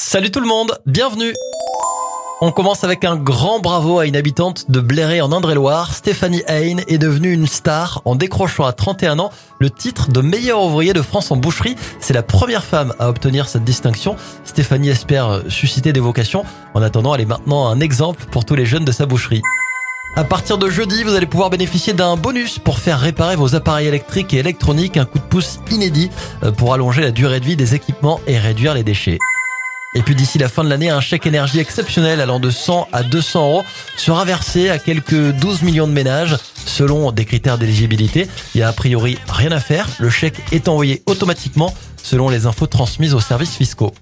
Salut tout le monde, bienvenue on commence avec un grand bravo à une habitante de Bléré en Indre-et-Loire. Stéphanie Hain est devenue une star en décrochant à 31 ans le titre de meilleur ouvrier de France en boucherie. C'est la première femme à obtenir cette distinction. Stéphanie espère susciter des vocations. En attendant, elle est maintenant un exemple pour tous les jeunes de sa boucherie. À partir de jeudi, vous allez pouvoir bénéficier d'un bonus pour faire réparer vos appareils électriques et électroniques, un coup de pouce inédit euh, pour allonger la durée de vie des équipements et réduire les déchets. Et puis d'ici la fin de l'année, un chèque énergie exceptionnel allant de 100 à 200 euros sera versé à quelques 12 millions de ménages selon des critères d'éligibilité. Il y a a priori rien à faire. Le chèque est envoyé automatiquement selon les infos transmises aux services fiscaux.